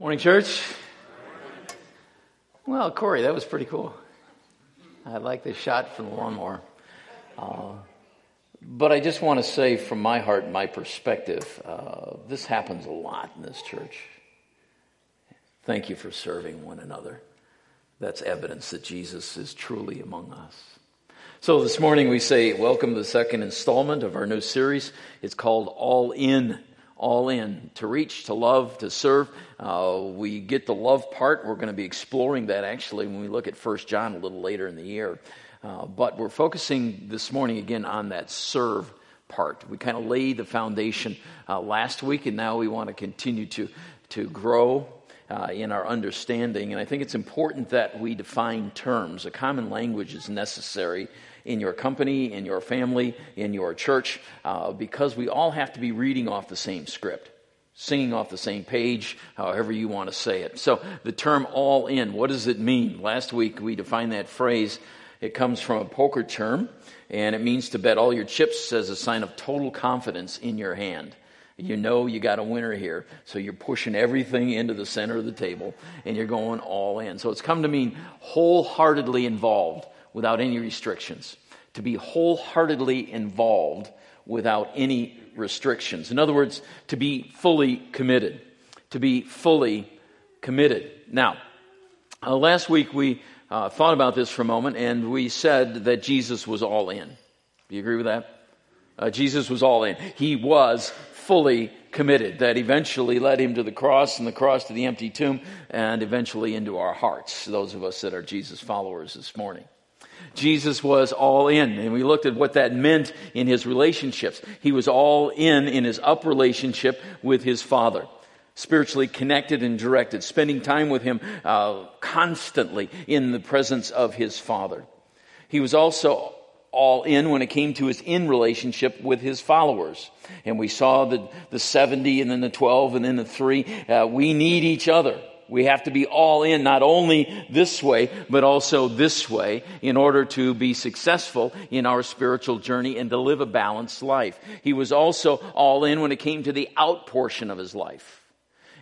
Morning, church. Well, Corey, that was pretty cool. I like the shot from the lawnmower. Uh, but I just want to say, from my heart and my perspective, uh, this happens a lot in this church. Thank you for serving one another. That's evidence that Jesus is truly among us. So this morning we say, Welcome to the second installment of our new series. It's called All In all in to reach, to love, to serve. Uh, we get the love part. We're going to be exploring that actually when we look at First John a little later in the year. Uh, but we're focusing this morning again on that serve part. We kind of laid the foundation uh, last week, and now we want to continue to to grow. Uh, in our understanding, and I think it's important that we define terms. A common language is necessary in your company, in your family, in your church, uh, because we all have to be reading off the same script, singing off the same page, however you want to say it. So the term all in, what does it mean? Last week we defined that phrase. It comes from a poker term, and it means to bet all your chips as a sign of total confidence in your hand. You know you got a winner here, so you're pushing everything into the center of the table and you're going all in. So it's come to mean wholeheartedly involved without any restrictions, to be wholeheartedly involved without any restrictions. In other words, to be fully committed. To be fully committed. Now, uh, last week we uh, thought about this for a moment and we said that Jesus was all in. Do you agree with that? Uh, Jesus was all in. He was fully committed. That eventually led him to the cross and the cross to the empty tomb and eventually into our hearts, those of us that are Jesus followers this morning. Jesus was all in. And we looked at what that meant in his relationships. He was all in in his up relationship with his Father. Spiritually connected and directed, spending time with him uh, constantly in the presence of his Father. He was also all in when it came to his in relationship with his followers. And we saw the, the 70 and then the 12 and then the 3. Uh, we need each other. We have to be all in, not only this way, but also this way, in order to be successful in our spiritual journey and to live a balanced life. He was also all in when it came to the out portion of his life.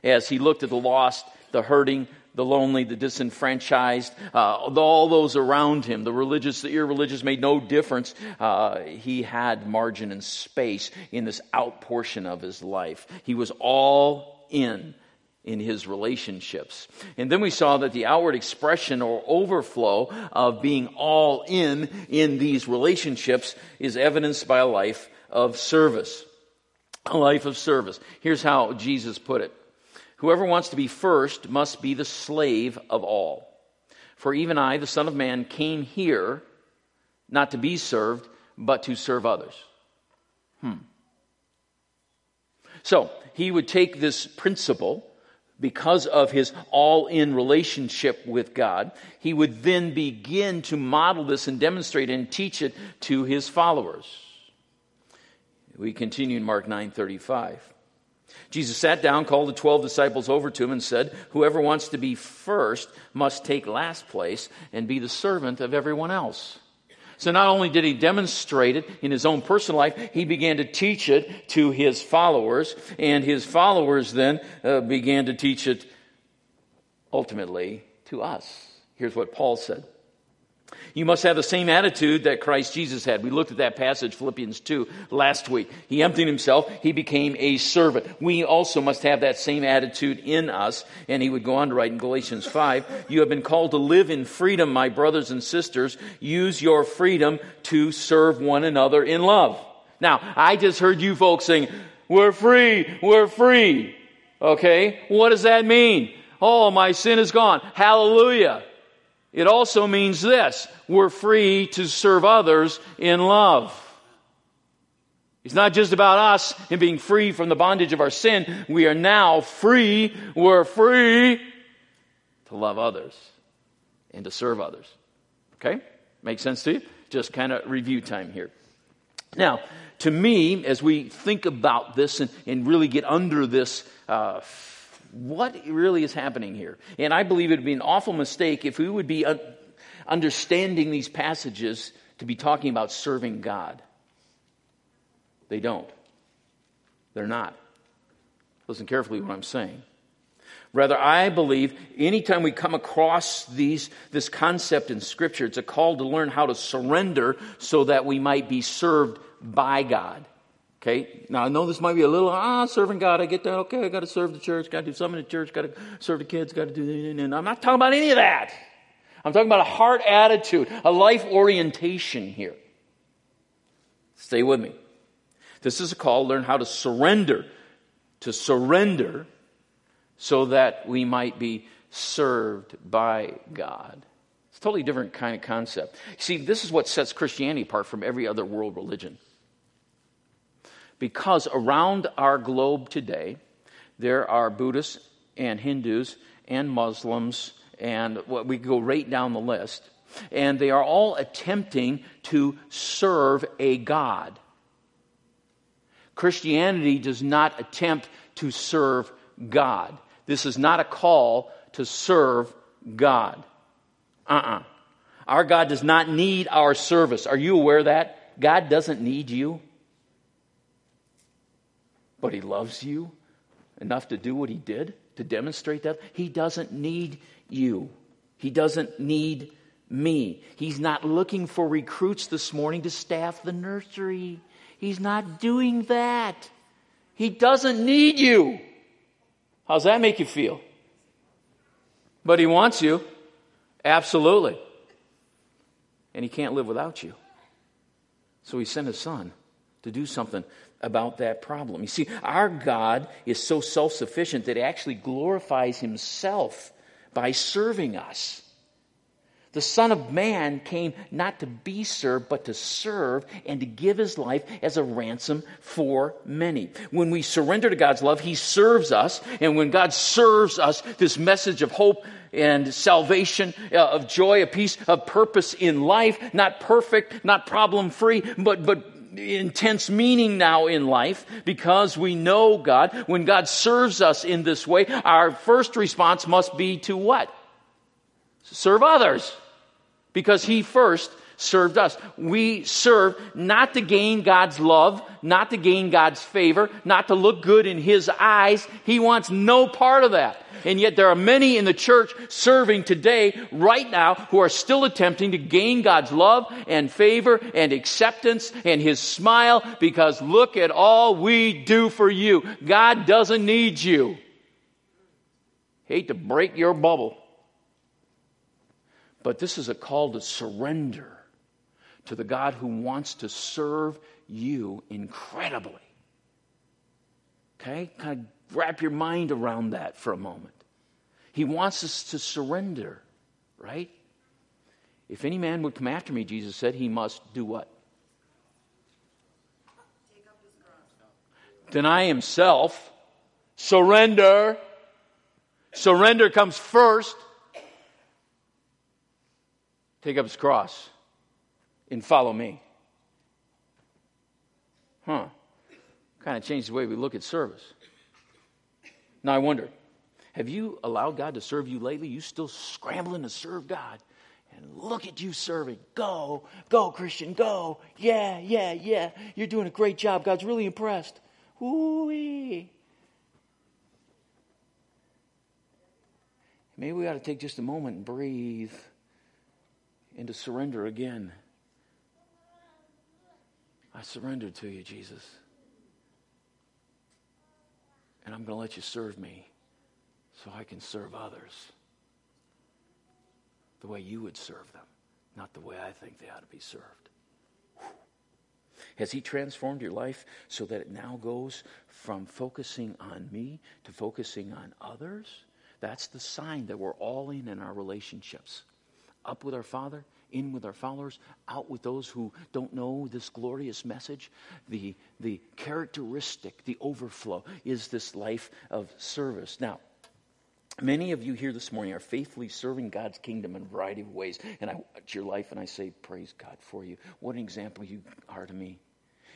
As he looked at the lost, the hurting, the lonely, the disenfranchised, uh, all those around him, the religious, the irreligious, made no difference. Uh, he had margin and space in this out portion of his life. He was all in in his relationships. And then we saw that the outward expression or overflow of being all in in these relationships is evidenced by a life of service. A life of service. Here's how Jesus put it. Whoever wants to be first must be the slave of all. For even I, the Son of Man, came here not to be served, but to serve others. Hmm. So, he would take this principle because of his all in relationship with God, he would then begin to model this and demonstrate and teach it to his followers. We continue in Mark 9:35. Jesus sat down, called the 12 disciples over to him and said, "Whoever wants to be first must take last place and be the servant of everyone else." So not only did he demonstrate it in his own personal life, he began to teach it to his followers, and his followers then uh, began to teach it ultimately to us. Here's what Paul said. You must have the same attitude that Christ Jesus had. We looked at that passage, Philippians 2, last week. He emptied himself. He became a servant. We also must have that same attitude in us. And he would go on to write in Galatians 5, you have been called to live in freedom, my brothers and sisters. Use your freedom to serve one another in love. Now, I just heard you folks saying, we're free, we're free. Okay? What does that mean? Oh, my sin is gone. Hallelujah. It also means this we're free to serve others in love. It's not just about us and being free from the bondage of our sin. We are now free, we're free to love others and to serve others. Okay? Make sense to you? Just kind of review time here. Now, to me, as we think about this and, and really get under this uh, what really is happening here? And I believe it would be an awful mistake if we would be understanding these passages to be talking about serving God. They don't. They're not. Listen carefully what I'm saying. Rather, I believe anytime we come across these, this concept in Scripture, it's a call to learn how to surrender so that we might be served by God. Okay? Now, I know this might be a little, ah, serving God, I get that. Okay, I got to serve the church, got to do something in the church, got to serve the kids, got to do, and I'm not talking about any of that. I'm talking about a heart attitude, a life orientation here. Stay with me. This is a call to learn how to surrender, to surrender so that we might be served by God. It's a totally different kind of concept. See, this is what sets Christianity apart from every other world religion. Because around our globe today, there are Buddhists and Hindus and Muslims, and what we go right down the list, and they are all attempting to serve a God. Christianity does not attempt to serve God. This is not a call to serve God. Uh uh-uh. uh Our God does not need our service. Are you aware of that? God doesn't need you. But He loves you enough to do what He did, to demonstrate that. He doesn't need you. He doesn't need me. He's not looking for recruits this morning to staff the nursery. He's not doing that. He doesn't need you. How's that make you feel? But he wants you. Absolutely. And he can't live without you. So he sent his son to do something about that problem. You see, our God is so self sufficient that he actually glorifies himself by serving us. The Son of Man came not to be served, but to serve and to give his life as a ransom for many. When we surrender to God's love, he serves us. And when God serves us, this message of hope and salvation, uh, of joy, of peace, of purpose in life, not perfect, not problem free, but, but intense meaning now in life because we know God. When God serves us in this way, our first response must be to what? Serve others because he first served us. We serve not to gain God's love, not to gain God's favor, not to look good in his eyes. He wants no part of that. And yet there are many in the church serving today, right now, who are still attempting to gain God's love and favor and acceptance and his smile because look at all we do for you. God doesn't need you. Hate to break your bubble. But this is a call to surrender to the God who wants to serve you incredibly. Okay? Kind of wrap your mind around that for a moment. He wants us to surrender, right? If any man would come after me, Jesus said, he must do what? Deny himself, surrender. Surrender comes first take up his cross and follow me. Huh. Kind of changed the way we look at service. Now I wonder, have you allowed God to serve you lately? You still scrambling to serve God. And look at you serving. Go, go, Christian, go. Yeah, yeah, yeah. You're doing a great job. God's really impressed. Ooh-wee. Maybe we ought to take just a moment and breathe and to surrender again. I surrender to you, Jesus. And I'm going to let you serve me so I can serve others the way you would serve them, not the way I think they ought to be served. Has He transformed your life so that it now goes from focusing on me to focusing on others? That's the sign that we're all in in our relationships up with our Father, in with our followers, out with those who don't know this glorious message. The, the characteristic, the overflow, is this life of service. Now, Many of you here this morning are faithfully serving God's kingdom in a variety of ways. And I watch your life and I say, Praise God for you. What an example you are to me.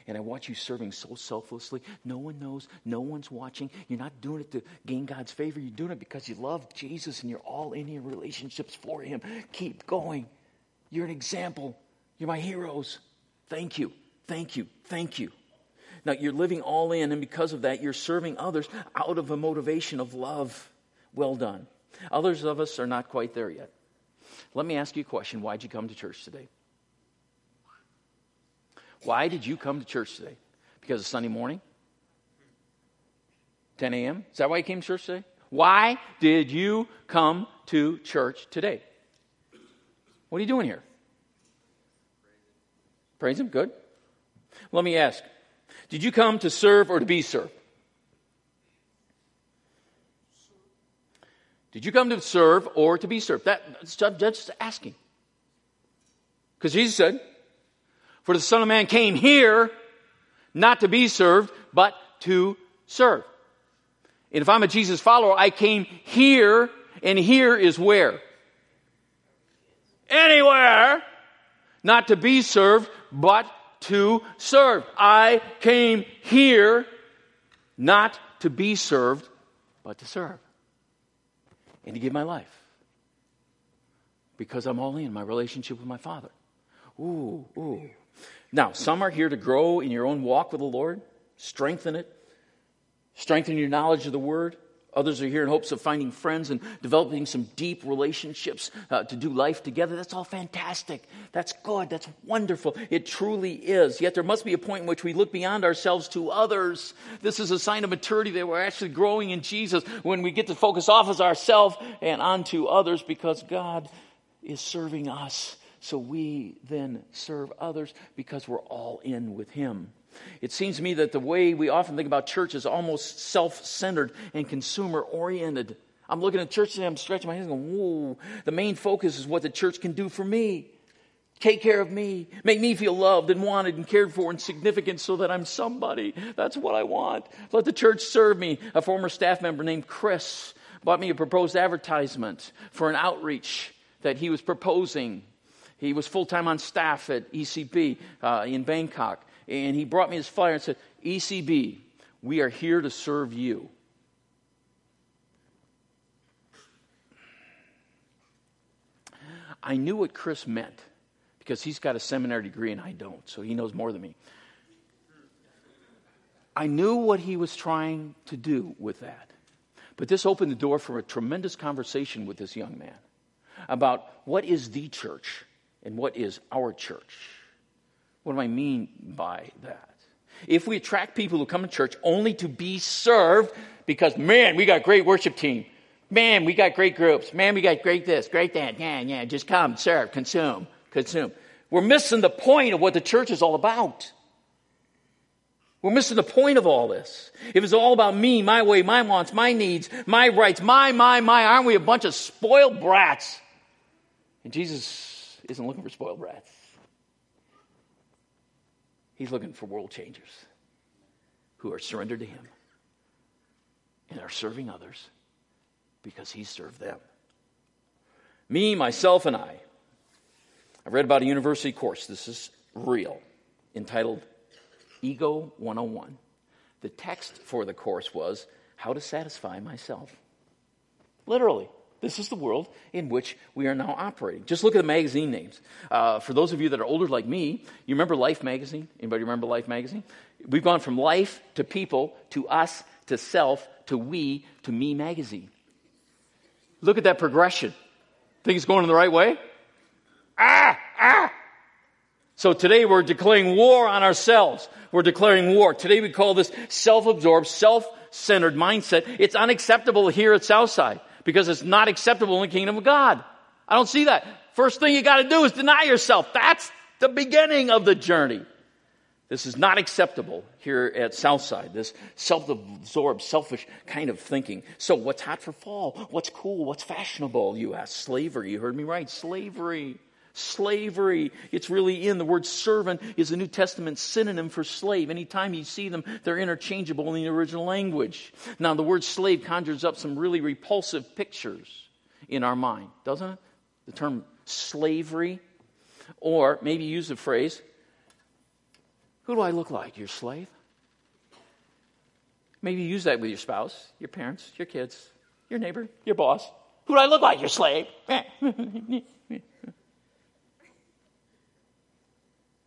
And I watch you serving so selflessly. No one knows. No one's watching. You're not doing it to gain God's favor. You're doing it because you love Jesus and you're all in your relationships for Him. Keep going. You're an example. You're my heroes. Thank you. Thank you. Thank you. Now, you're living all in, and because of that, you're serving others out of a motivation of love. Well done. Others of us are not quite there yet. Let me ask you a question. Why'd you come to church today? Why did you come to church today? Because it's Sunday morning? 10 a.m.? Is that why you came to church today? Why did you come to church today? What are you doing here? Praise Him. Good. Let me ask Did you come to serve or to be served? Did you come to serve or to be served? That, that's just asking. Because Jesus said, For the Son of Man came here not to be served, but to serve. And if I'm a Jesus follower, I came here, and here is where? Anywhere. Not to be served, but to serve. I came here not to be served, but to serve. And to give my life. Because I'm all in my relationship with my Father. Ooh, ooh. Now, some are here to grow in your own walk with the Lord, strengthen it, strengthen your knowledge of the Word. Others are here in hopes of finding friends and developing some deep relationships uh, to do life together. That's all fantastic. That's good. That's wonderful. It truly is. Yet there must be a point in which we look beyond ourselves to others. This is a sign of maturity that we're actually growing in Jesus when we get to focus off as ourselves and onto others because God is serving us. So we then serve others because we're all in with Him. It seems to me that the way we often think about church is almost self centered and consumer oriented. I'm looking at church and I'm stretching my hands and going, whoa. The main focus is what the church can do for me. Take care of me. Make me feel loved and wanted and cared for and significant so that I'm somebody. That's what I want. Let the church serve me. A former staff member named Chris bought me a proposed advertisement for an outreach that he was proposing. He was full time on staff at ECB uh, in Bangkok and he brought me his flyer and said, ECB, we are here to serve you. I knew what Chris meant because he's got a seminary degree and I don't, so he knows more than me. I knew what he was trying to do with that. But this opened the door for a tremendous conversation with this young man about what is the church and what is our church. What do I mean by that? If we attract people who come to church only to be served because, man, we got great worship team. Man, we got great groups. Man, we got great this, great that. Yeah, yeah, just come, serve, consume, consume. We're missing the point of what the church is all about. We're missing the point of all this. If it's all about me, my way, my wants, my needs, my rights, my, my, my, aren't we a bunch of spoiled brats? And Jesus isn't looking for spoiled brats. He's looking for world changers who are surrendered to Him and are serving others because He served them. Me, myself, and I. I read about a university course. This is real, entitled Ego 101. The text for the course was How to Satisfy Myself. Literally. This is the world in which we are now operating. Just look at the magazine names. Uh, for those of you that are older like me, you remember Life magazine? Anybody remember Life magazine? We've gone from life to people to us to self to we to me magazine. Look at that progression. Think it's going in the right way? Ah, ah. So today we're declaring war on ourselves. We're declaring war. Today we call this self-absorbed, self-centered mindset. It's unacceptable here at Southside because it's not acceptable in the kingdom of God. I don't see that. First thing you got to do is deny yourself. That's the beginning of the journey. This is not acceptable here at Southside, this self absorbed, selfish kind of thinking. So, what's hot for fall? What's cool? What's fashionable? You ask. Slavery. You heard me right. Slavery slavery. It's really in. The word servant is a New Testament synonym for slave. Anytime you see them, they're interchangeable in the original language. Now, the word slave conjures up some really repulsive pictures in our mind, doesn't it? The term slavery. Or maybe use the phrase, Who do I look like? Your slave? Maybe use that with your spouse, your parents, your kids, your neighbor, your boss. Who do I look like? Your slave.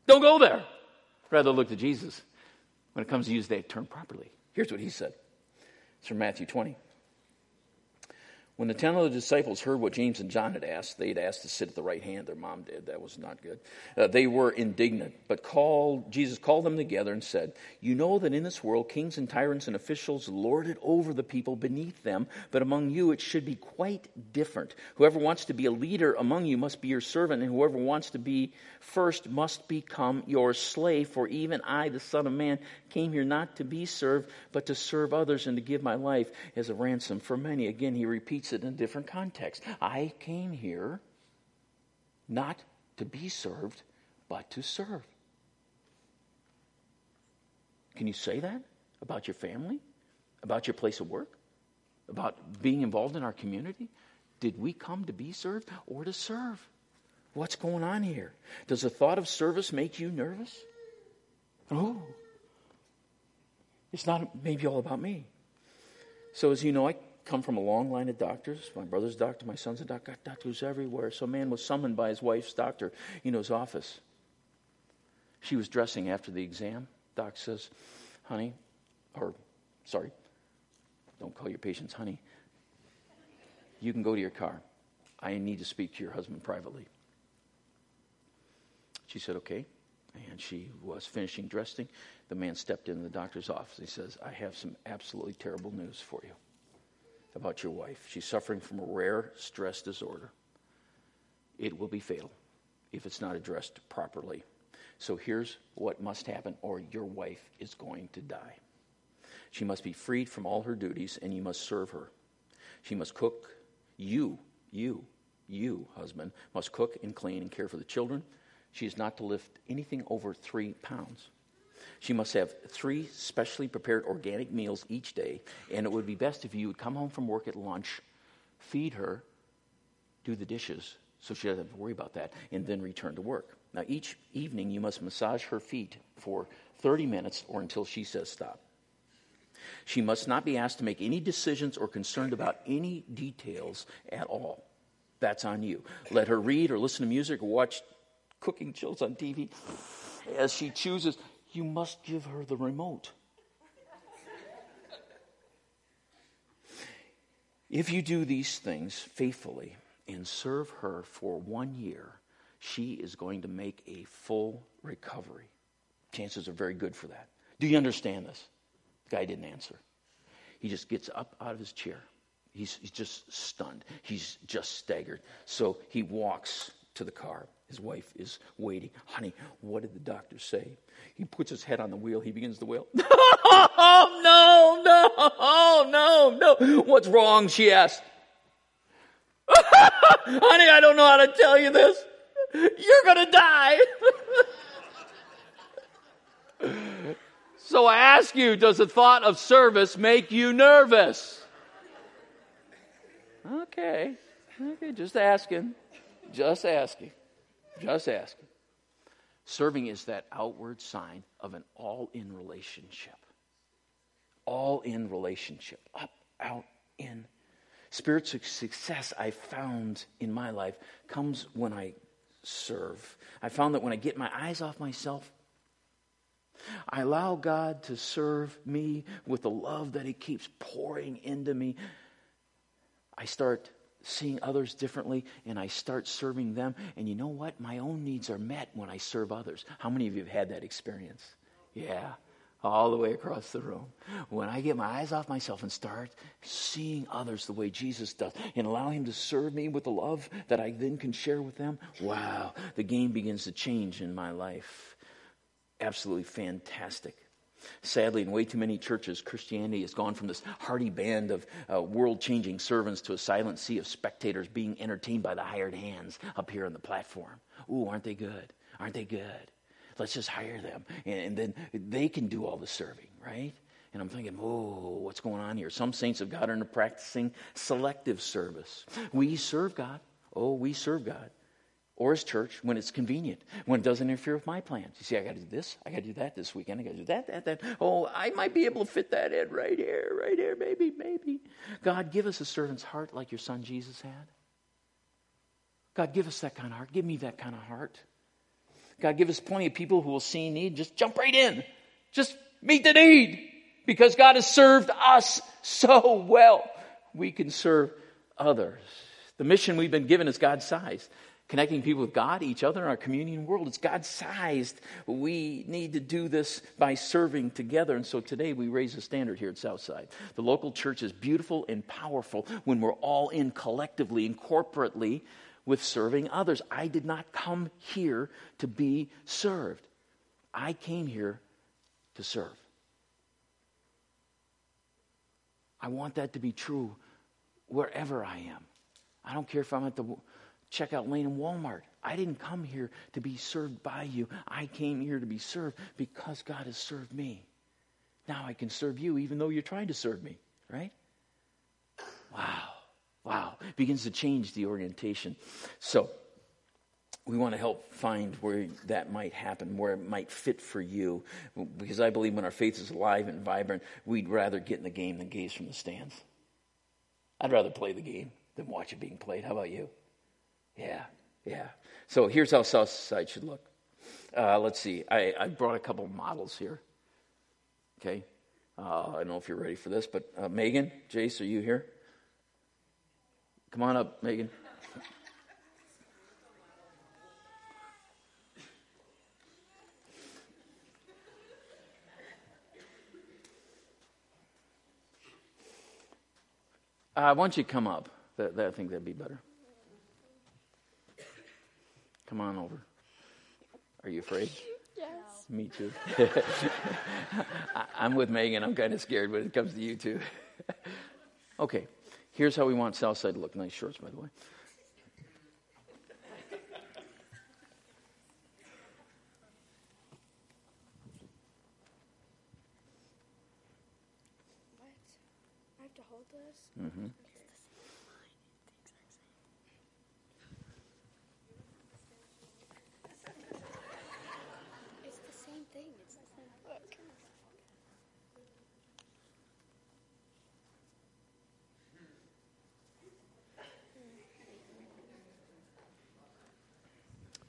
Don't go there. Rather look to Jesus when it comes to use that term properly. Here's what he said. It's from Matthew 20. When the ten other disciples heard what James and John had asked, they had asked to sit at the right hand. Their mom did. That was not good. Uh, they were indignant. But called, Jesus called them together and said, You know that in this world kings and tyrants and officials lord it over the people beneath them, but among you it should be quite different. Whoever wants to be a leader among you must be your servant, and whoever wants to be first must become your slave. For even I, the Son of Man, came here not to be served, but to serve others and to give my life as a ransom for many. Again, he repeats repeats it in a different context. I came here not to be served, but to serve. Can you say that about your family? About your place of work? About being involved in our community? Did we come to be served or to serve? What's going on here? Does the thought of service make you nervous? Oh, it's not maybe all about me. So, as you know, I come from a long line of doctors. My brother's doctor, my son's a doctor, got doctors everywhere. So a man was summoned by his wife's doctor in his office. She was dressing after the exam. Doc says, honey, or sorry, don't call your patients honey. You can go to your car. I need to speak to your husband privately. She said, okay. And she was finishing dressing. The man stepped into the doctor's office. He says, I have some absolutely terrible news for you about your wife. She's suffering from a rare stress disorder. It will be fatal if it's not addressed properly. So here's what must happen, or your wife is going to die. She must be freed from all her duties, and you must serve her. She must cook. You, you, you, husband, must cook and clean and care for the children. She is not to lift anything over three pounds. She must have three specially prepared organic meals each day, and it would be best if you would come home from work at lunch, feed her, do the dishes, so she doesn't have to worry about that, and then return to work. Now, each evening, you must massage her feet for 30 minutes or until she says stop. She must not be asked to make any decisions or concerned about any details at all. That's on you. Let her read or listen to music or watch cooking shows on TV as she chooses you must give her the remote. if you do these things faithfully and serve her for one year, she is going to make a full recovery. Chances are very good for that. Do you understand this? The guy didn't answer. He just gets up out of his chair. He's, he's just stunned. He's just staggered. So he walks to the car. His wife is waiting. Honey, what did the doctor say? He puts his head on the wheel. He begins to wail. oh, no, no, no, no. What's wrong? She asked. Honey, I don't know how to tell you this. You're going to die. so I ask you, does the thought of service make you nervous? Okay. Okay, just asking. Just asking. Just asking. Serving is that outward sign of an all in relationship. All in relationship. Up, out, in. Spiritual success I found in my life comes when I serve. I found that when I get my eyes off myself, I allow God to serve me with the love that He keeps pouring into me. I start seeing others differently and I start serving them. And you know what? My own needs are met when I serve others. How many of you have had that experience? Yeah, all the way across the room. When I get my eyes off myself and start seeing others the way Jesus does and allow Him to serve me with the love that I then can share with them, wow, the game begins to change in my life. Absolutely fantastic. Sadly, in way too many churches, Christianity has gone from this hearty band of uh, world changing servants to a silent sea of spectators being entertained by the hired hands up here on the platform. Ooh, aren't they good? Aren't they good? Let's just hire them. And, and then they can do all the serving, right? And I'm thinking, oh, what's going on here? Some saints of God are practicing selective service. We serve God. Oh, we serve God or his church when it's convenient, when it doesn't interfere with my plans. You see, I got to do this, I got to do that this weekend, I got to do that, that, that. Oh, I might be able to fit that in right here, right here, maybe, maybe. God, give us a servant's heart like your son Jesus had. God, give us that kind of heart. Give me that kind of heart. God, give us plenty of people who will see need. Just jump right in. Just meet the need. Because God has served us so well. We can serve others. The mission we've been given is God sized. Connecting people with God, each other, and our communion world. It's God sized. We need to do this by serving together. And so today we raise the standard here at Southside. The local church is beautiful and powerful when we're all in collectively and corporately with serving others. I did not come here to be served, I came here to serve. I want that to be true wherever I am. I don't care if I'm at the checkout lane in Walmart. I didn't come here to be served by you. I came here to be served because God has served me. Now I can serve you even though you're trying to serve me, right? Wow. Wow. It begins to change the orientation. So, we want to help find where that might happen, where it might fit for you. Because I believe when our faith is alive and vibrant, we'd rather get in the game than gaze from the stands. I'd rather play the game than watch it being played. How about you? Yeah, yeah. So here's how Southside should look. Uh, let's see. I, I, brought a couple models here. Okay. Uh, I don't know if you're ready for this, but uh, Megan, Jace, are you here? Come on up, Megan. Uh, why don't you come up? That, that, I think that'd be better. Come on over. Are you afraid? Yes. Me too. I'm with Megan. I'm kind of scared when it comes to you too. okay, here's how we want Southside to look. Nice shorts, by the way. What? I have to hold this? Mm-hmm. It's the same thing. It's the same book.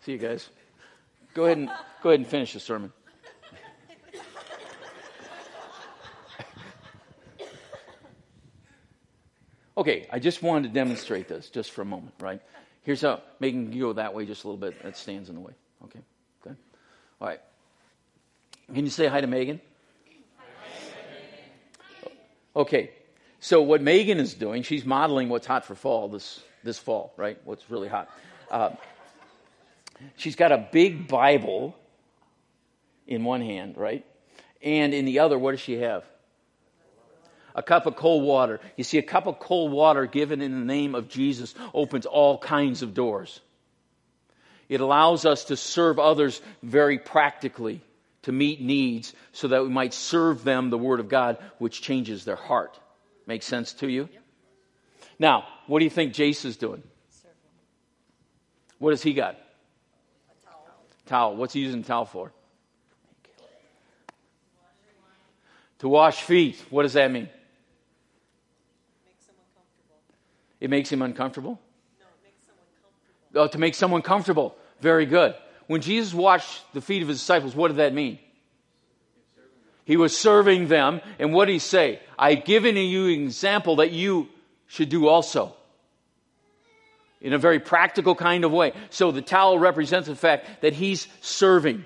See you guys. Go ahead and go ahead and finish the sermon. Okay, I just wanted to demonstrate this just for a moment, right? Here's how Megan you go that way just a little bit. That stands in the way. Okay, good. All right. Can you say hi to Megan? Okay. So what Megan is doing, she's modeling what's hot for fall this this fall, right? What's really hot. Uh, she's got a big Bible in one hand, right? And in the other, what does she have? a cup of cold water. You see, a cup of cold water given in the name of Jesus opens all kinds of doors. It allows us to serve others very practically, to meet needs, so that we might serve them the Word of God, which changes their heart. Make sense to you? Now, what do you think Jace is doing? What has he got? Towel. What's he using towel for? To wash feet. What does that mean? It makes him uncomfortable? No, it makes someone comfortable. Oh, to make someone comfortable. Very good. When Jesus washed the feet of his disciples, what did that mean? He was serving them, and what did he say? I've given you an example that you should do also. In a very practical kind of way. So the towel represents the fact that he's serving.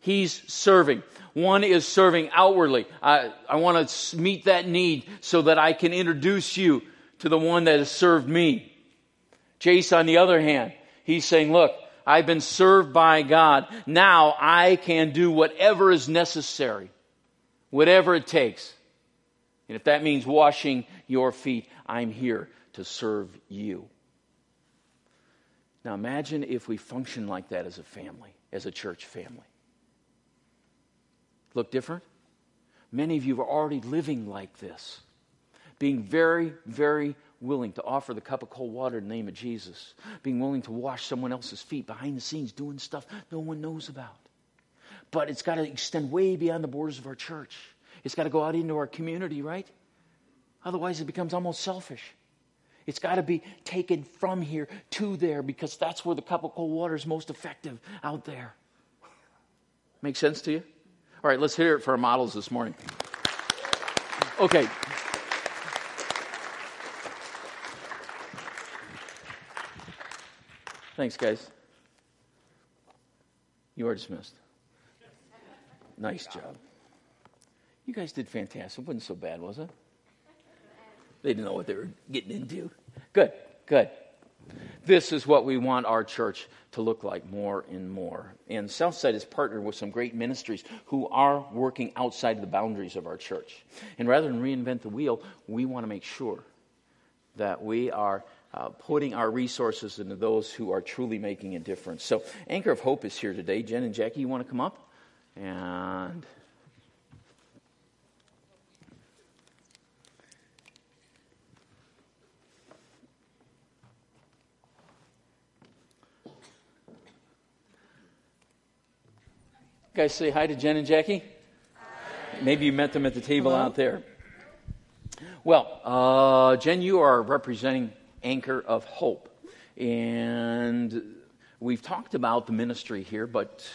He's serving. One is serving outwardly. I, I want to meet that need so that I can introduce you to the one that has served me. Jace, on the other hand, he's saying, look, I've been served by God. Now I can do whatever is necessary, whatever it takes. And if that means washing your feet, I'm here to serve you. Now imagine if we function like that as a family, as a church family. Look different? Many of you are already living like this being very, very willing to offer the cup of cold water in the name of Jesus, being willing to wash someone else's feet behind the scenes, doing stuff no one knows about. But it's got to extend way beyond the borders of our church. It's got to go out into our community, right? Otherwise, it becomes almost selfish. It's got to be taken from here to there because that's where the cup of cold water is most effective out there. Make sense to you? All right, let's hear it for our models this morning. Okay. Thanks, guys. You are dismissed. Nice job. You guys did fantastic. It wasn't so bad, was it? They didn't know what they were getting into. Good, good. This is what we want our church to look like more and more. And Southside has partnered with some great ministries who are working outside the boundaries of our church. And rather than reinvent the wheel, we want to make sure that we are uh, putting our resources into those who are truly making a difference. So, Anchor of Hope is here today. Jen and Jackie, you want to come up? And. Guys, say hi to Jen and Jackie. Hi. Maybe you met them at the table Hello. out there. Well, uh, Jen, you are representing Anchor of Hope. And we've talked about the ministry here, but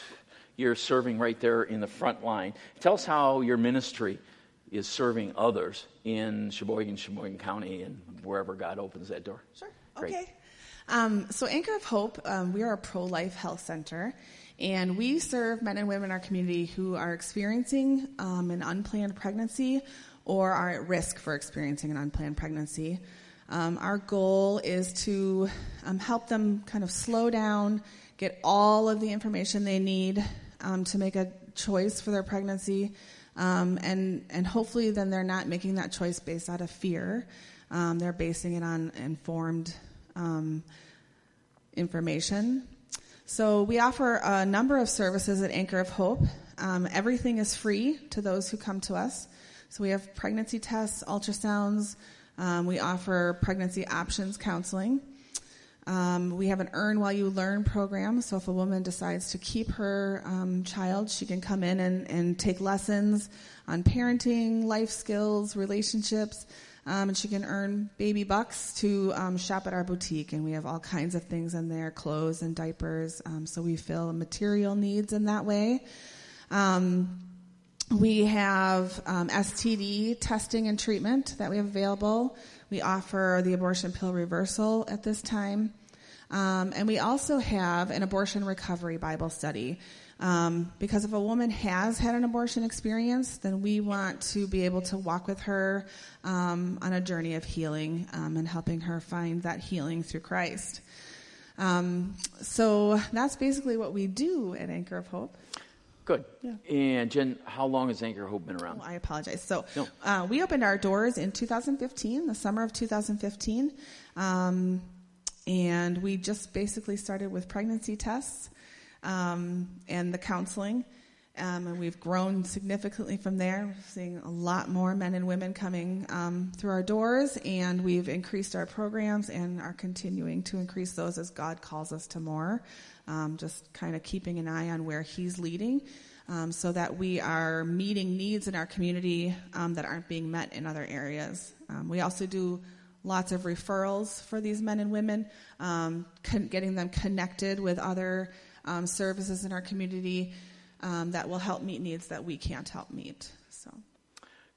you're serving right there in the front line. Tell us how your ministry is serving others in Sheboygan, Sheboygan County, and wherever God opens that door. Sure. Great. Okay. Um, so, Anchor of Hope, um, we are a pro life health center, and we serve men and women in our community who are experiencing um, an unplanned pregnancy or are at risk for experiencing an unplanned pregnancy. Um, our goal is to um, help them kind of slow down, get all of the information they need um, to make a choice for their pregnancy, um, and and hopefully then they're not making that choice based out of fear. Um, they're basing it on informed information. So we offer a number of services at Anchor of Hope. Um, everything is free to those who come to us. So we have pregnancy tests, ultrasounds. Um, we offer pregnancy options counseling. Um, we have an earn while you learn program. So if a woman decides to keep her um, child, she can come in and, and take lessons on parenting, life skills, relationships, um, and she can earn baby bucks to um, shop at our boutique. And we have all kinds of things in there, clothes and diapers. Um, so we fill material needs in that way. Um, we have um, STD testing and treatment that we have available. We offer the abortion pill reversal at this time. Um, and we also have an abortion recovery Bible study. Um, because if a woman has had an abortion experience, then we want to be able to walk with her um, on a journey of healing um, and helping her find that healing through Christ. Um, so that's basically what we do at Anchor of Hope. Good. Yeah. And Jen, how long has Anchor of Hope been around? Oh, I apologize. So No. uh, we opened our doors in 2015, the summer of 2015, um, and we just basically started with pregnancy tests um, and the counseling. Um, and we've grown significantly from there. We're seeing a lot more men and women coming um, through our doors, and we've increased our programs and are continuing to increase those as God calls us to more. Um, just kind of keeping an eye on where He's leading, um, so that we are meeting needs in our community um, that aren't being met in other areas. Um, we also do lots of referrals for these men and women, con- getting them connected with other um, services in our community um, that will help meet needs that we can't help meet. So,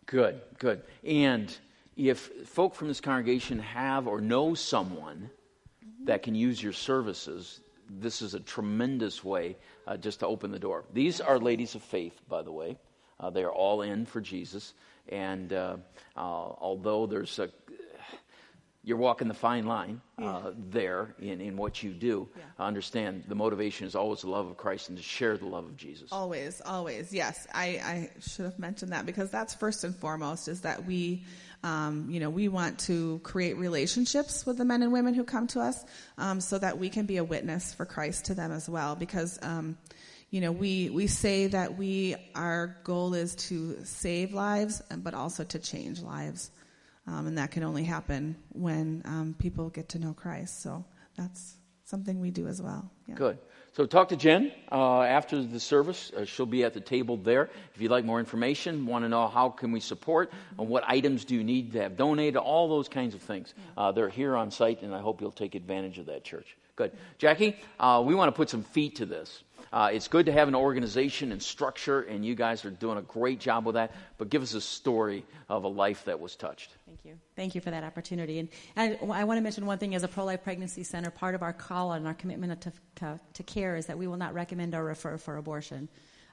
Good, good. And if folk from this congregation have or know someone that can use your services, this is a tremendous way uh, just to open the door. These are ladies of faith, by the way. Uh, they are all in for Jesus. And uh, uh, although there's a you're walking the fine line uh, there in, in what you do. Yeah. I understand the motivation is always the love of Christ and to share the love of Jesus. always, always, yes. I, I should have mentioned that because that's first and foremost is that we, um, you know, we want to create relationships with the men and women who come to us um, so that we can be a witness for Christ to them as well. Because, um, you know, we, we say that we, our goal is to save lives, but also to change lives. Um, and that can only happen when um, people get to know Christ. So that's something we do as well. Yeah. Good. So talk to Jen uh, after the service. Uh, she'll be at the table there. If you'd like more information, want to know how can we support, and what items do you need to have donated, all those kinds of things. Uh, they're here on site, and I hope you'll take advantage of that, church. Good. Jackie, uh, we want to put some feet to this. Uh, it's good to have an organization and structure, and you guys are doing a great job with that. But give us a story of a life that was touched. Thank you. Thank you for that opportunity. And, I, I want to mention one thing as a pro life pregnancy center, part of our call and our commitment to, to, to care is that we will not recommend or refer for abortion.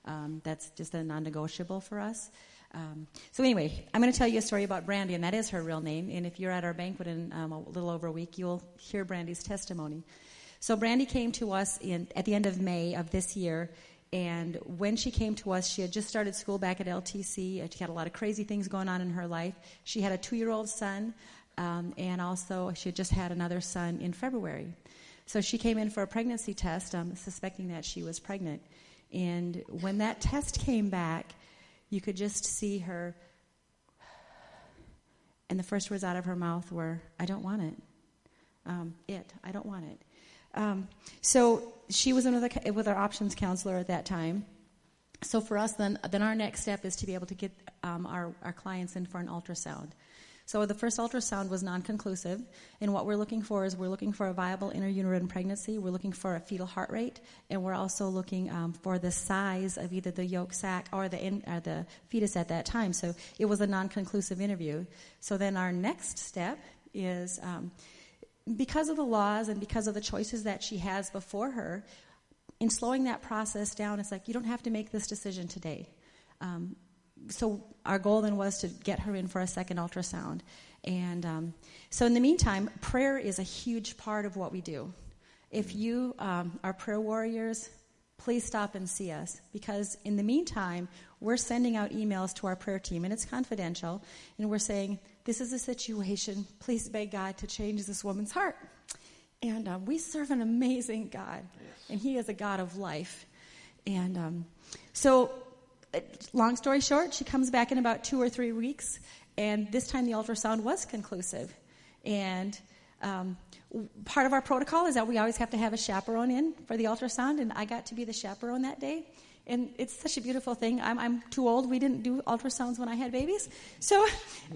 Um, that's just a non negotiable for us. Um, so anyway, I'm going to tell you a story about Brandy, and that is her real name. And if you're at our banquet in um, a little over a week, you'll hear Brandy's testimony. So Brandy came to us in, at the end of May of this year, and when she came to us, she had just started school back at LTC. She had a lot of crazy things going on in her life. She had a two-year-old son, um, and also she had just had another son in February. So she came in for a pregnancy test, um, suspecting that she was pregnant. And when that test came back, you could just see her, and the first words out of her mouth were, I don't want it. Um, it, I don't want it. Um, so she was in with, a, with our options counselor at that time. So for us, then, then our next step is to be able to get um, our, our clients in for an ultrasound. So the first ultrasound was non-conclusive, and what we're looking for is we're looking for a viable interuterine pregnancy. We're looking for a fetal heart rate, and we're also looking um, for the size of either the yolk sac or the in, or the fetus at that time. So it was a non-conclusive interview. So then our next step is um, because of the laws and because of the choices that she has before her. In slowing that process down, it's like you don't have to make this decision today. Um, so our goal then was to get her in for a second ultrasound. And um, so in the meantime, prayer is a huge part of what we do. If you um, are prayer warriors, please stop and see us because in the meantime, we're sending out emails to our prayer team, and it's confidential, and we're saying, This is a situation. Please beg God to change this woman's heart. And um, we serve an amazing God, yes. and He is a God of life. And um, so long story short, she comes back in about two or three weeks, and this time the ultrasound was conclusive. And um, part of our protocol is that we always have to have a chaperone in for the ultrasound, and I got to be the chaperone that day. And it's such a beautiful thing. I'm, I'm too old. We didn't do ultrasounds when I had babies. So,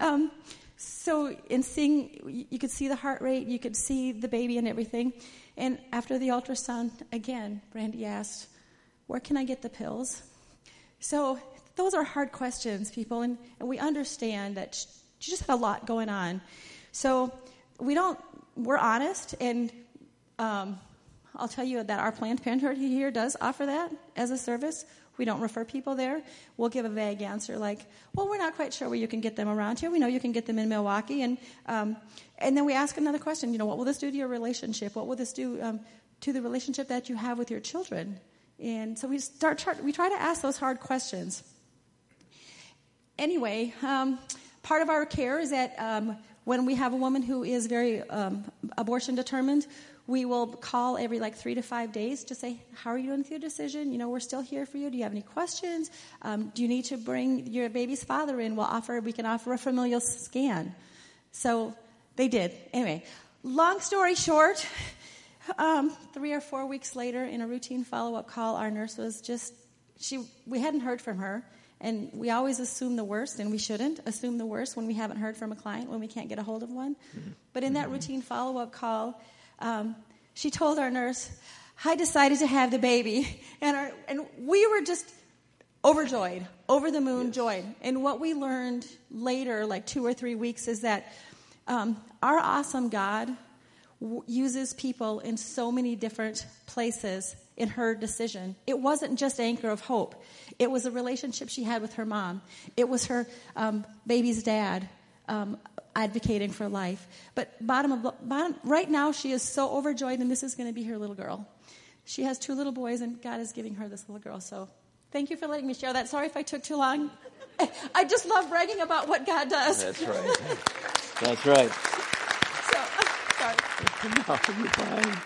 um, so in seeing, you could see the heart rate, you could see the baby and everything. And after the ultrasound, again, Brandy asked, Where can I get the pills? So those are hard questions, people, and, and we understand that she just had a lot going on. So we don't, we're honest, and um, I'll tell you that our Planned Parenthood here does offer that as a service. We don't refer people there. We'll give a vague answer like, well, we're not quite sure where you can get them around here. We know you can get them in Milwaukee. And, um, and then we ask another question, you know, what will this do to your relationship? What will this do um, to the relationship that you have with your children? And so we start, we try to ask those hard questions. Anyway, um, part of our care is that um, when we have a woman who is very um, abortion determined, we will call every like three to five days to say, How are you doing with your decision? You know, we're still here for you. Do you have any questions? Um, do you need to bring your baby's father in? We'll offer, we can offer a familial scan. So they did. Anyway, long story short, um, three or four weeks later, in a routine follow up call, our nurse was just, she, we hadn't heard from her. And we always assume the worst, and we shouldn't assume the worst when we haven't heard from a client, when we can't get a hold of one. Mm-hmm. But in that mm-hmm. routine follow up call, um, she told our nurse, I decided to have the baby. And, our, and we were just overjoyed, over the moon yes. joyed. And what we learned later, like two or three weeks, is that um, our awesome God w- uses people in so many different places in her decision. It wasn't just Anchor of Hope, it was a relationship she had with her mom, it was her um, baby's dad. Um, advocating for life. But bottom of bottom, right now, she is so overjoyed, and this is going to be her little girl. She has two little boys, and God is giving her this little girl. So, thank you for letting me share that. Sorry if I took too long. I just love bragging about what God does. That's right. That's right. No, you're fine.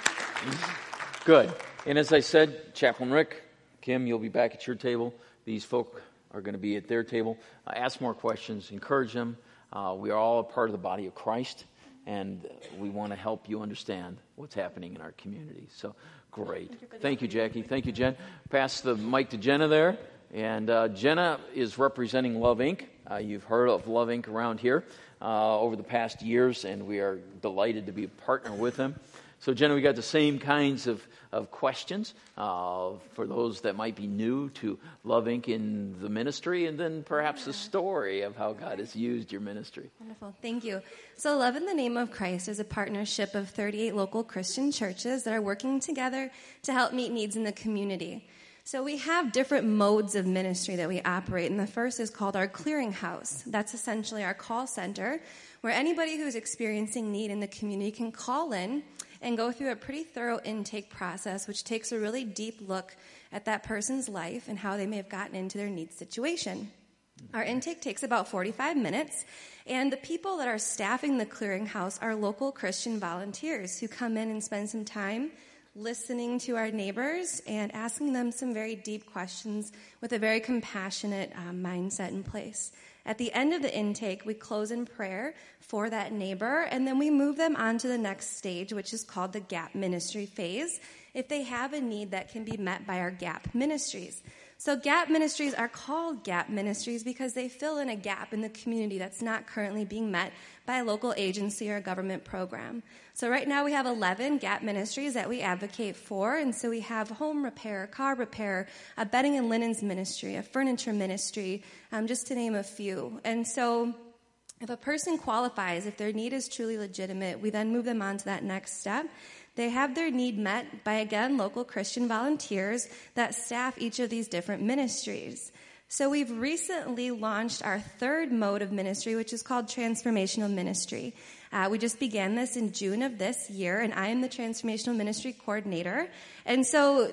Good. And as I said, Chaplain Rick, Kim, you'll be back at your table. These folk are going to be at their table. Uh, ask more questions, encourage them. Uh, we are all a part of the body of Christ, and we want to help you understand what's happening in our community. So, great. Thank you, Jackie. Thank you, Jen. Pass the mic to Jenna there. And uh, Jenna is representing Love Inc. Uh, you've heard of Love Inc. around here uh, over the past years, and we are delighted to be a partner with them. So, Jenna, we got the same kinds of, of questions uh, for those that might be new to Love Inc. in the ministry, and then perhaps the story of how God has used your ministry. Wonderful. Thank you. So, Love in the Name of Christ is a partnership of 38 local Christian churches that are working together to help meet needs in the community. So, we have different modes of ministry that we operate, and the first is called our clearinghouse. That's essentially our call center where anybody who's experiencing need in the community can call in and go through a pretty thorough intake process, which takes a really deep look at that person's life and how they may have gotten into their needs situation. Our intake takes about 45 minutes, and the people that are staffing the clearinghouse are local Christian volunteers who come in and spend some time listening to our neighbors and asking them some very deep questions with a very compassionate um, mindset in place. At the end of the intake, we close in prayer for that neighbor, and then we move them on to the next stage, which is called the gap ministry phase, if they have a need that can be met by our gap ministries. So, gap ministries are called gap ministries because they fill in a gap in the community that's not currently being met by a local agency or a government program. So, right now we have 11 gap ministries that we advocate for. And so, we have home repair, car repair, a bedding and linens ministry, a furniture ministry, um, just to name a few. And so, if a person qualifies, if their need is truly legitimate, we then move them on to that next step. They have their need met by, again, local Christian volunteers that staff each of these different ministries. So we've recently launched our third mode of ministry, which is called transformational ministry. Uh, we just began this in June of this year, and I am the transformational ministry coordinator. And so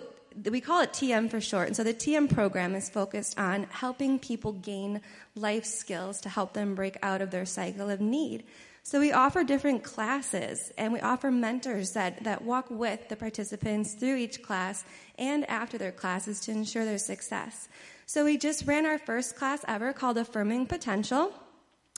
we call it TM for short. And so the TM program is focused on helping people gain life skills to help them break out of their cycle of need. So we offer different classes and we offer mentors that, that walk with the participants through each class and after their classes to ensure their success. So we just ran our first class ever called Affirming Potential.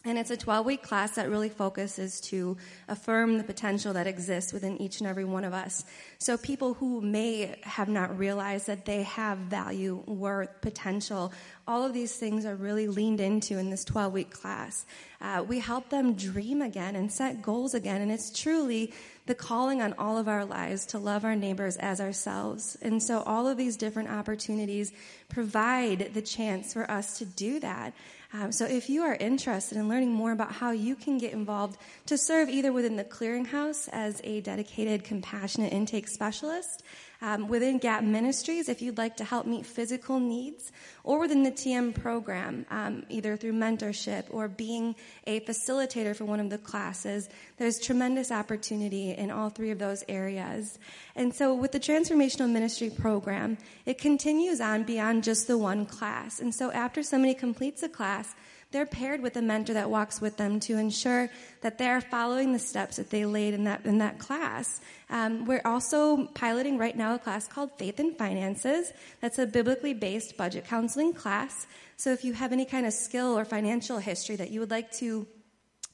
And it's a 12 week class that really focuses to affirm the potential that exists within each and every one of us. So people who may have not realized that they have value, worth, potential, all of these things are really leaned into in this 12 week class. Uh, we help them dream again and set goals again. And it's truly the calling on all of our lives to love our neighbors as ourselves. And so all of these different opportunities provide the chance for us to do that. Um, so if you are interested in learning more about how you can get involved to serve either within the clearinghouse as a dedicated compassionate intake specialist, um, within Gap Ministries, if you'd like to help meet physical needs, or within the TM program, um, either through mentorship or being a facilitator for one of the classes, there's tremendous opportunity in all three of those areas. And so with the Transformational Ministry program, it continues on beyond just the one class. And so after somebody completes a class, they're paired with a mentor that walks with them to ensure that they're following the steps that they laid in that in that class. Um, we're also piloting right now a class called Faith and Finances. That's a biblically based budget counseling class. So if you have any kind of skill or financial history that you would like to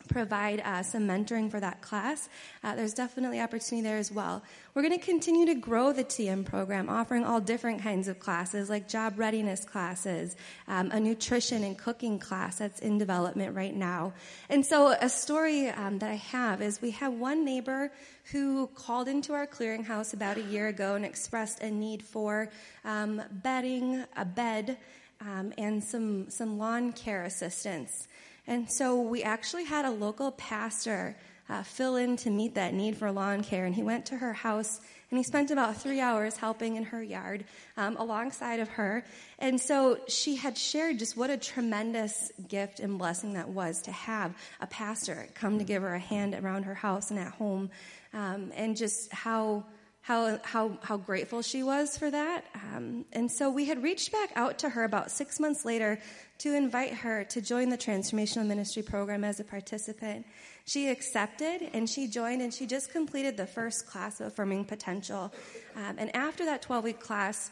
provide uh, some mentoring for that class. Uh, there's definitely opportunity there as well. We're going to continue to grow the TM program, offering all different kinds of classes, like job readiness classes, um, a nutrition and cooking class that's in development right now. And so, a story um, that I have is we have one neighbor who called into our clearinghouse about a year ago and expressed a need for um, bedding, a bed, um, and some some lawn care assistance. And so we actually had a local pastor uh, fill in to meet that need for lawn care. And he went to her house and he spent about three hours helping in her yard um, alongside of her. And so she had shared just what a tremendous gift and blessing that was to have a pastor come to give her a hand around her house and at home, um, and just how how, how, how grateful she was for that. Um, and so we had reached back out to her about six months later to invite her to join the Transformational Ministry Program as a participant. She accepted and she joined and she just completed the first class of Affirming Potential. Um, and after that 12 week class,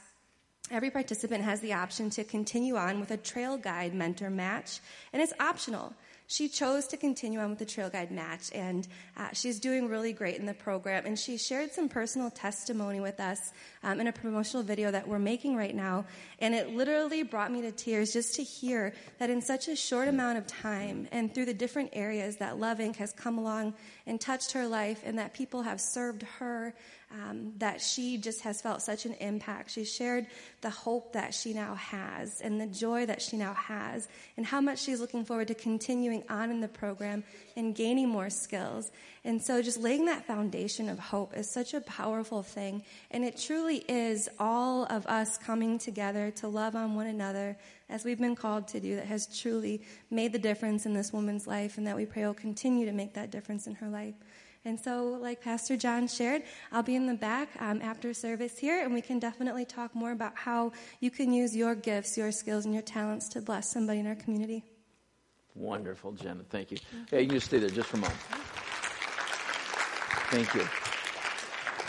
Every participant has the option to continue on with a trail guide mentor match, and it's optional. She chose to continue on with the trail guide match, and uh, she's doing really great in the program. And she shared some personal testimony with us um, in a promotional video that we're making right now. And it literally brought me to tears just to hear that in such a short amount of time and through the different areas that Love Inc. has come along and touched her life, and that people have served her um, that she just has felt such an impact. She shared the hope that she now has and the joy that she now has, and how much she's looking forward to continuing on in the program and gaining more skills. And so, just laying that foundation of hope is such a powerful thing. And it truly is all of us coming together to love on one another as we've been called to do that has truly made the difference in this woman's life, and that we pray will continue to make that difference in her life. And so, like Pastor John shared, I'll be in the back um, after service here, and we can definitely talk more about how you can use your gifts, your skills, and your talents to bless somebody in our community. Wonderful, Jenna. Thank you. Yeah, you can stay there just for a moment. Thank you.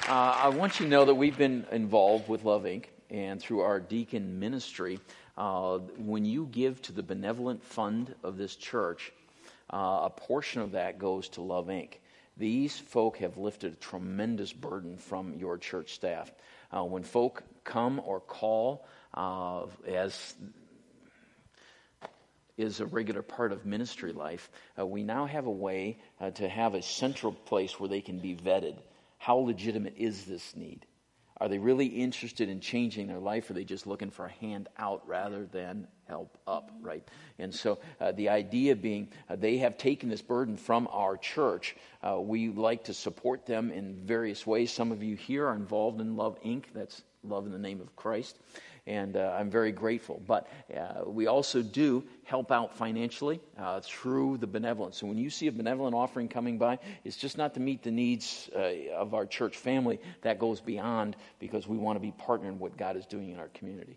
Uh, I want you to know that we've been involved with Love Inc. and through our deacon ministry. Uh, when you give to the benevolent fund of this church, uh, a portion of that goes to Love Inc. These folk have lifted a tremendous burden from your church staff. Uh, when folk come or call, uh, as is a regular part of ministry life, uh, we now have a way uh, to have a central place where they can be vetted. How legitimate is this need? Are they really interested in changing their life? Or are they just looking for a hand out rather than help up, right? And so uh, the idea being uh, they have taken this burden from our church. Uh, we like to support them in various ways. Some of you here are involved in Love Inc., that's Love in the Name of Christ and uh, I'm very grateful. But uh, we also do help out financially uh, through the benevolence. So when you see a benevolent offering coming by, it's just not to meet the needs uh, of our church family. That goes beyond because we want to be partnering what God is doing in our community.